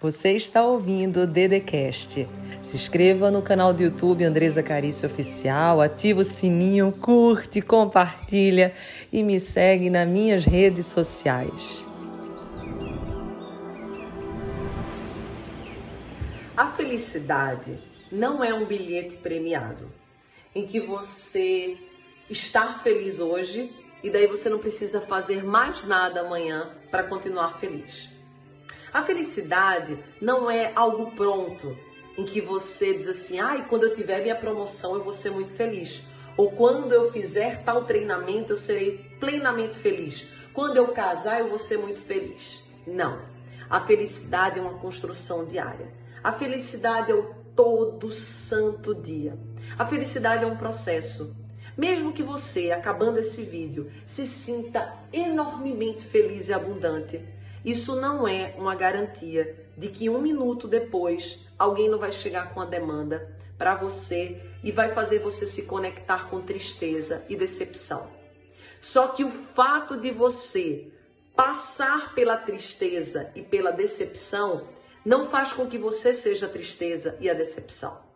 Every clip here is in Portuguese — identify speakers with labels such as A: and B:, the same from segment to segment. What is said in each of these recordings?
A: Você está ouvindo o Dedecast. Se inscreva no canal do YouTube Andresa Carício Oficial, ativa o sininho, curte, compartilha e me segue nas minhas redes sociais. A felicidade não é um bilhete premiado em que você está feliz hoje e daí você não precisa fazer mais nada amanhã para continuar feliz. A felicidade não é algo pronto, em que você diz assim: ai, quando eu tiver minha promoção eu vou ser muito feliz. Ou quando eu fizer tal treinamento eu serei plenamente feliz. Quando eu casar eu vou ser muito feliz. Não. A felicidade é uma construção diária. A felicidade é o todo santo dia. A felicidade é um processo. Mesmo que você, acabando esse vídeo, se sinta enormemente feliz e abundante, isso não é uma garantia de que um minuto depois alguém não vai chegar com a demanda para você e vai fazer você se conectar com tristeza e decepção. Só que o fato de você passar pela tristeza e pela decepção não faz com que você seja a tristeza e a decepção.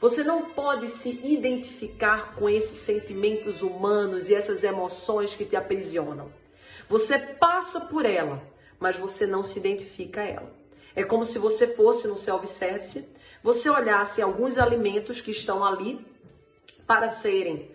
A: Você não pode se identificar com esses sentimentos humanos e essas emoções que te aprisionam. Você passa por ela, mas você não se identifica a ela. É como se você fosse no self-service, você olhasse alguns alimentos que estão ali para serem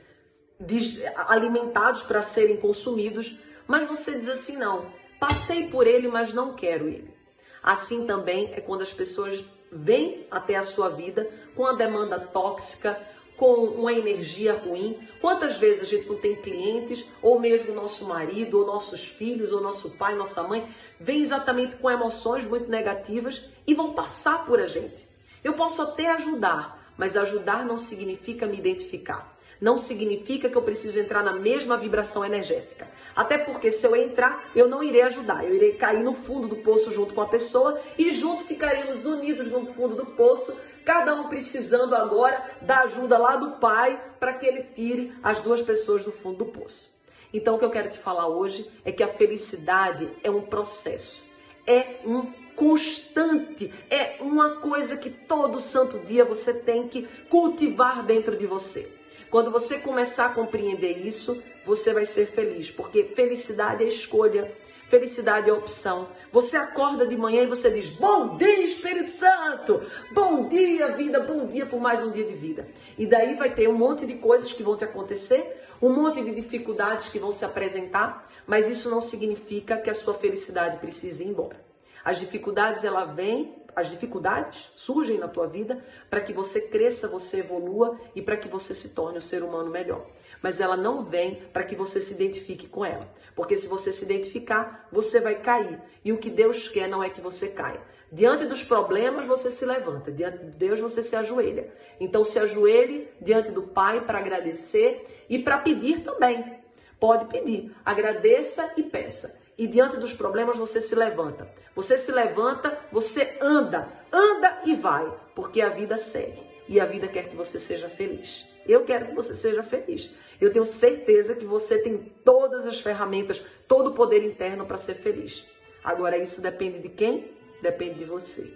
A: alimentados, para serem consumidos, mas você diz assim: não, passei por ele, mas não quero ele. Assim também é quando as pessoas vêm até a sua vida com a demanda tóxica, com uma energia ruim. Quantas vezes a gente não tem clientes, ou mesmo nosso marido, ou nossos filhos, ou nosso pai, nossa mãe, vem exatamente com emoções muito negativas e vão passar por a gente. Eu posso até ajudar, mas ajudar não significa me identificar. Não significa que eu preciso entrar na mesma vibração energética. Até porque se eu entrar, eu não irei ajudar. Eu irei cair no fundo do poço junto com a pessoa e junto ficaremos unidos no fundo do poço, cada um precisando agora da ajuda lá do pai para que ele tire as duas pessoas do fundo do poço. Então o que eu quero te falar hoje é que a felicidade é um processo, é um constante, é uma coisa que todo santo dia você tem que cultivar dentro de você. Quando você começar a compreender isso, você vai ser feliz, porque felicidade é escolha, felicidade é opção. Você acorda de manhã e você diz: Bom dia, Espírito Santo! Bom dia, vida! Bom dia por mais um dia de vida. E daí vai ter um monte de coisas que vão te acontecer um monte de dificuldades que vão se apresentar, mas isso não significa que a sua felicidade precise ir embora. As dificuldades ela vem, as dificuldades surgem na tua vida para que você cresça, você evolua e para que você se torne um ser humano melhor. Mas ela não vem para que você se identifique com ela, porque se você se identificar, você vai cair. E o que Deus quer não é que você caia. Diante dos problemas, você se levanta. Diante de Deus, você se ajoelha. Então, se ajoelhe diante do Pai para agradecer e para pedir também. Pode pedir. Agradeça e peça. E diante dos problemas, você se levanta. Você se levanta, você anda. Anda e vai. Porque a vida segue. E a vida quer que você seja feliz. Eu quero que você seja feliz. Eu tenho certeza que você tem todas as ferramentas, todo o poder interno para ser feliz. Agora, isso depende de quem? depende de você.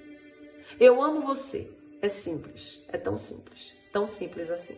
A: Eu amo você. É simples, é tão simples, tão simples assim.